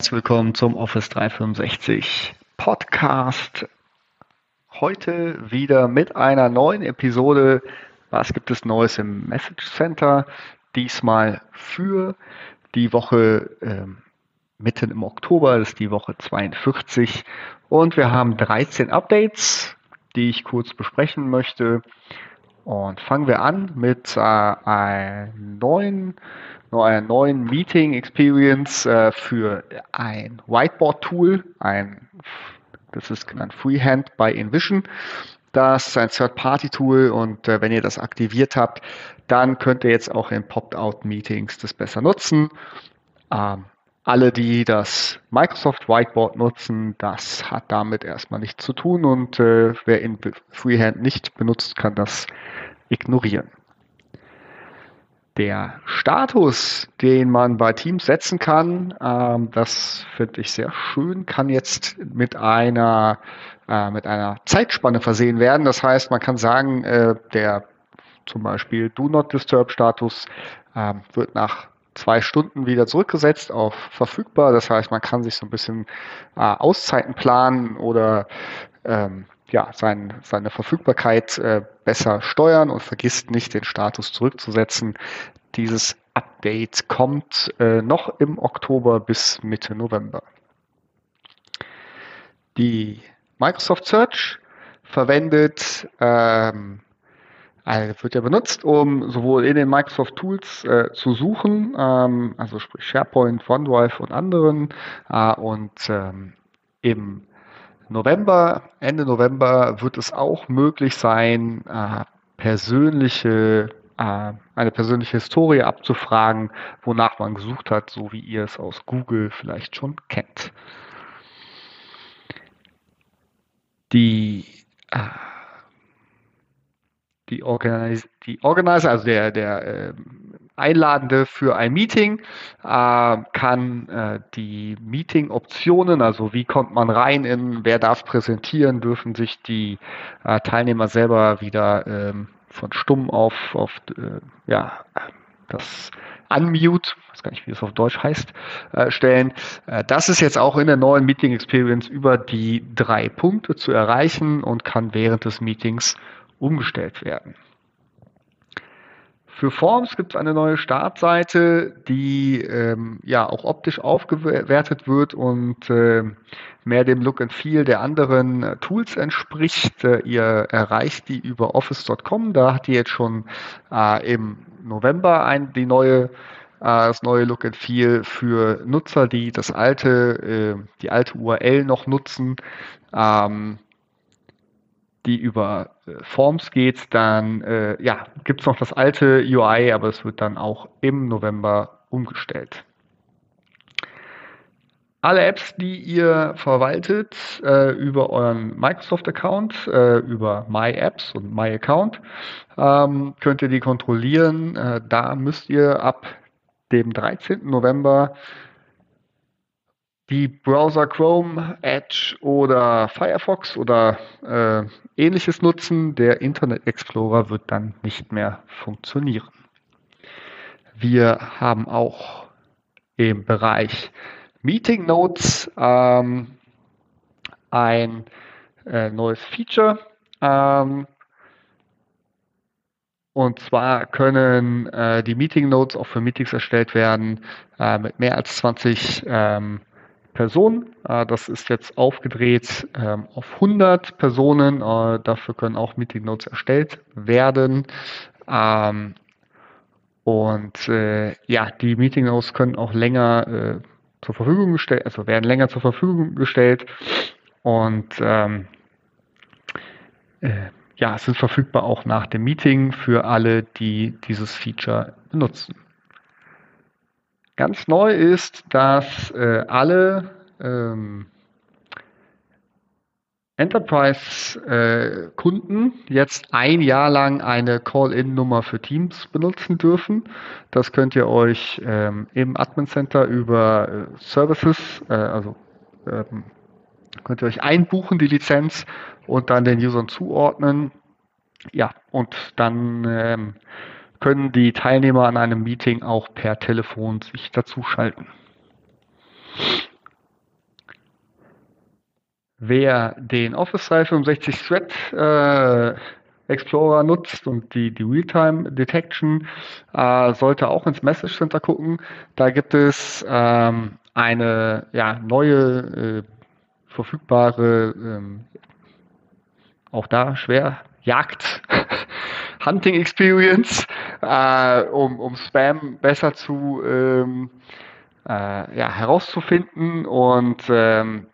Herzlich willkommen zum Office 365 Podcast. Heute wieder mit einer neuen Episode. Was gibt es Neues im Message Center? Diesmal für die Woche ähm, mitten im Oktober, das ist die Woche 42. Und wir haben 13 Updates, die ich kurz besprechen möchte. Und fangen wir an mit äh, einem neuen einer neuen Meeting Experience äh, für ein Whiteboard-Tool, ein, das ist genannt Freehand bei InVision. Das ist ein Third-Party-Tool und äh, wenn ihr das aktiviert habt, dann könnt ihr jetzt auch in Popped-Out-Meetings das besser nutzen. Ähm, alle, die das Microsoft Whiteboard nutzen, das hat damit erstmal nichts zu tun und äh, wer in Freehand nicht benutzt, kann das ignorieren der Status, den man bei Teams setzen kann, ähm, das finde ich sehr schön, kann jetzt mit einer, äh, mit einer Zeitspanne versehen werden. Das heißt, man kann sagen, äh, der zum Beispiel Do Not Disturb Status äh, wird nach zwei Stunden wieder zurückgesetzt auf verfügbar. Das heißt, man kann sich so ein bisschen äh, Auszeiten planen oder ähm, ja, sein, seine Verfügbarkeit äh, besser steuern und vergisst nicht, den Status zurückzusetzen. Dieses Update kommt äh, noch im Oktober bis Mitte November. Die Microsoft Search verwendet, ähm, also wird ja benutzt, um sowohl in den Microsoft Tools äh, zu suchen, ähm, also sprich SharePoint, OneDrive und anderen, äh, und ähm, im November, Ende November wird es auch möglich sein, äh, persönliche, äh, eine persönliche Historie abzufragen, wonach man gesucht hat, so wie ihr es aus Google vielleicht schon kennt. Die äh, die, Organis die Organizer, also der, der äh, Einladende für ein Meeting, äh, kann äh, die Meeting-Optionen, also wie kommt man rein in, wer darf präsentieren, dürfen sich die äh, Teilnehmer selber wieder ähm, von stumm auf, auf äh, ja, das Unmute, weiß gar nicht, wie es auf Deutsch heißt, äh, stellen. Äh, das ist jetzt auch in der neuen Meeting Experience über die drei Punkte zu erreichen und kann während des Meetings umgestellt werden. Für Forms gibt es eine neue Startseite, die ähm, ja auch optisch aufgewertet wird und äh, mehr dem Look and Feel der anderen äh, Tools entspricht. Äh, ihr erreicht die über office.com. Da hat die jetzt schon äh, im November ein, die neue äh, das neue Look and Feel für Nutzer, die das alte, äh, die alte URL noch nutzen. Ähm, die über äh, Forms geht, dann äh, ja, gibt es noch das alte UI, aber es wird dann auch im November umgestellt. Alle Apps, die ihr verwaltet äh, über euren Microsoft-Account, äh, über My Apps und My Account, ähm, könnt ihr die kontrollieren. Äh, da müsst ihr ab dem 13. November die Browser Chrome, Edge oder Firefox oder äh, ähnliches nutzen. Der Internet Explorer wird dann nicht mehr funktionieren. Wir haben auch im Bereich Meeting Notes ähm, ein äh, neues Feature. Ähm, und zwar können äh, die Meeting Notes auch für Meetings erstellt werden äh, mit mehr als 20 ähm, Personen. Äh, das ist jetzt aufgedreht ähm, auf 100 Personen. Äh, dafür können auch Meeting Notes erstellt werden. Ähm, und äh, ja, die Meeting Notes können auch länger zur Verfügung gestellt, also werden länger zur Verfügung gestellt. Und ähm, ja, sind verfügbar auch nach dem Meeting für alle, die dieses Feature benutzen. Ganz neu ist, dass äh, alle ähm, Enterprise-Kunden jetzt ein Jahr lang eine Call-In-Nummer für Teams benutzen dürfen. Das könnt ihr euch ähm, im Admin Center über äh, Services, äh, also ähm, könnt ihr euch einbuchen, die Lizenz, und dann den Usern zuordnen. Ja, und dann ähm, können die Teilnehmer an einem Meeting auch per Telefon sich dazuschalten. Wer den Office 365 Thread äh, Explorer nutzt und die, die Realtime Detection, äh, sollte auch ins Message Center gucken. Da gibt es ähm, eine ja, neue äh, verfügbare, ähm, auch da schwer, Jagd, Hunting Experience, äh, um, um Spam besser zu ähm, äh, ja, herauszufinden und ähm,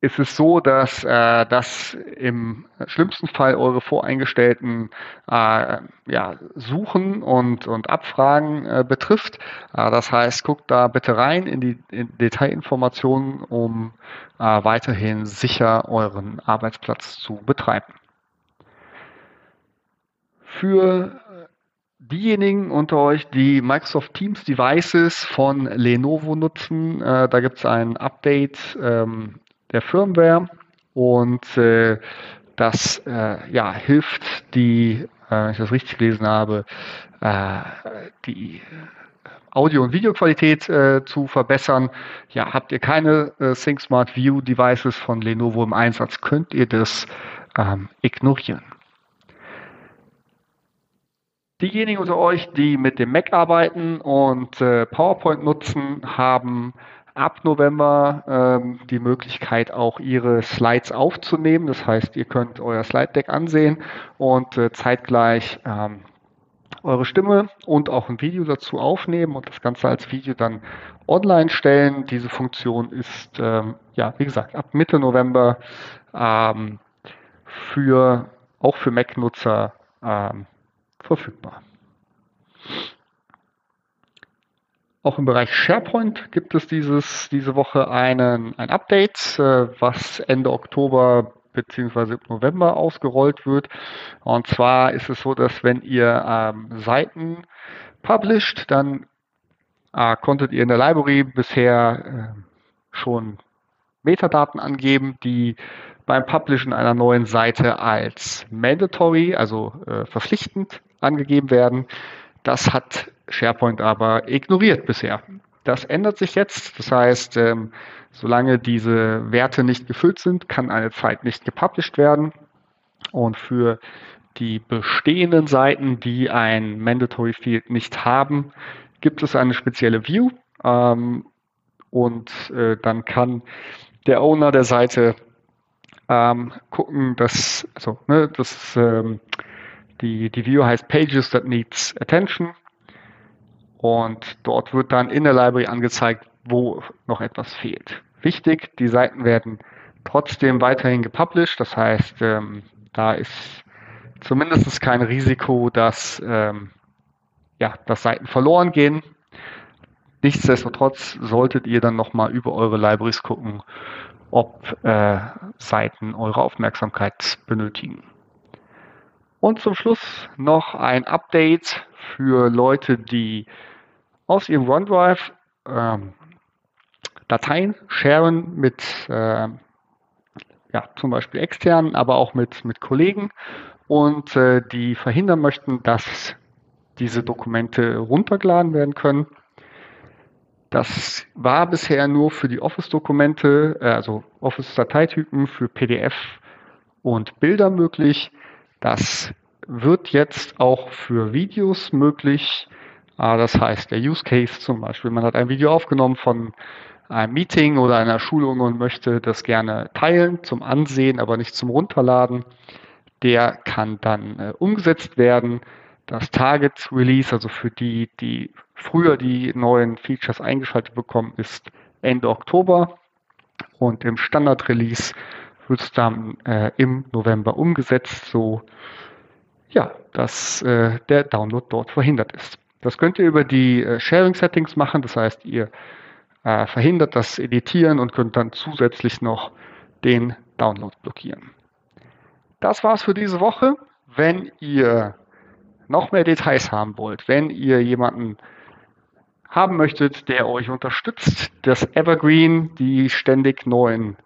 ist es so, dass äh, das im schlimmsten Fall eure voreingestellten äh, ja, Suchen und, und Abfragen äh, betrifft. Äh, das heißt, guckt da bitte rein in die in Detailinformationen, um äh, weiterhin sicher euren Arbeitsplatz zu betreiben. Für diejenigen unter euch, die Microsoft Teams Devices von Lenovo nutzen, äh, da gibt es ein Update ähm, der Firmware und äh, das äh, ja, hilft die, äh, wenn ich das richtig gelesen habe, äh, die Audio- und Videoqualität äh, zu verbessern. Ja, habt ihr keine ThinkSmart View Devices von Lenovo im Einsatz, könnt ihr das ähm, ignorieren. Diejenigen unter euch, die mit dem Mac arbeiten und äh, PowerPoint nutzen, haben ab November ähm, die Möglichkeit, auch Ihre Slides aufzunehmen. Das heißt, ihr könnt euer Slide Deck ansehen und äh, zeitgleich ähm, eure Stimme und auch ein Video dazu aufnehmen und das Ganze als Video dann online stellen. Diese Funktion ist, ähm, ja, wie gesagt, ab Mitte November ähm, für, auch für Mac-Nutzer ähm, verfügbar. Auch im Bereich SharePoint gibt es dieses, diese Woche einen, ein Update, äh, was Ende Oktober bzw. November ausgerollt wird. Und zwar ist es so, dass wenn ihr ähm, Seiten published, dann äh, konntet ihr in der Library bisher äh, schon Metadaten angeben, die beim Publishen einer neuen Seite als mandatory, also äh, verpflichtend angegeben werden. Das hat SharePoint aber ignoriert bisher. Das ändert sich jetzt. Das heißt, ähm, solange diese Werte nicht gefüllt sind, kann eine Zeit nicht gepublished werden. Und für die bestehenden Seiten, die ein Mandatory Field nicht haben, gibt es eine spezielle View. Ähm, und äh, dann kann der Owner der Seite ähm, gucken, dass, also, ne, das, ähm, die, die View heißt Pages that needs attention. Und dort wird dann in der Library angezeigt, wo noch etwas fehlt. Wichtig, die Seiten werden trotzdem weiterhin gepublished. Das heißt, ähm, da ist zumindest kein Risiko, dass, ähm, ja, dass Seiten verloren gehen. Nichtsdestotrotz solltet ihr dann nochmal über eure Libraries gucken, ob äh, Seiten eure Aufmerksamkeit benötigen. Und zum Schluss noch ein Update für Leute, die aus ihrem OneDrive ähm, Dateien sharen mit äh, ja, zum Beispiel externen, aber auch mit, mit Kollegen und äh, die verhindern möchten, dass diese Dokumente runtergeladen werden können. Das war bisher nur für die Office-Dokumente, äh, also Office-Dateitypen für PDF und Bilder möglich. Das wird jetzt auch für Videos möglich. Ah, das heißt, der Use Case zum Beispiel, man hat ein Video aufgenommen von einem Meeting oder einer Schulung und möchte das gerne teilen zum Ansehen, aber nicht zum Runterladen. Der kann dann äh, umgesetzt werden. Das Target Release, also für die, die früher die neuen Features eingeschaltet bekommen, ist Ende Oktober. Und im Standard Release wird es dann äh, im November umgesetzt, so ja, dass äh, der Download dort verhindert ist. Das könnt ihr über die äh, Sharing Settings machen. Das heißt, ihr äh, verhindert das Editieren und könnt dann zusätzlich noch den Download blockieren. Das war's für diese Woche. Wenn ihr noch mehr Details haben wollt, wenn ihr jemanden haben möchtet, der euch unterstützt, das Evergreen, die ständig neuen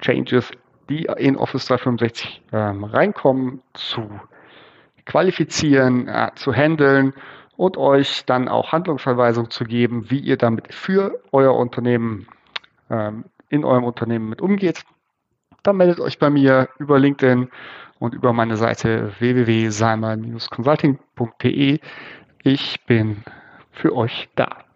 Changes, die in Office 365 ähm, reinkommen, zu qualifizieren, äh, zu handeln und euch dann auch Handlungsanweisungen zu geben, wie ihr damit für euer Unternehmen ähm, in eurem Unternehmen mit umgeht, dann meldet euch bei mir über LinkedIn und über meine Seite www.salman-consulting.de. Ich bin für euch da.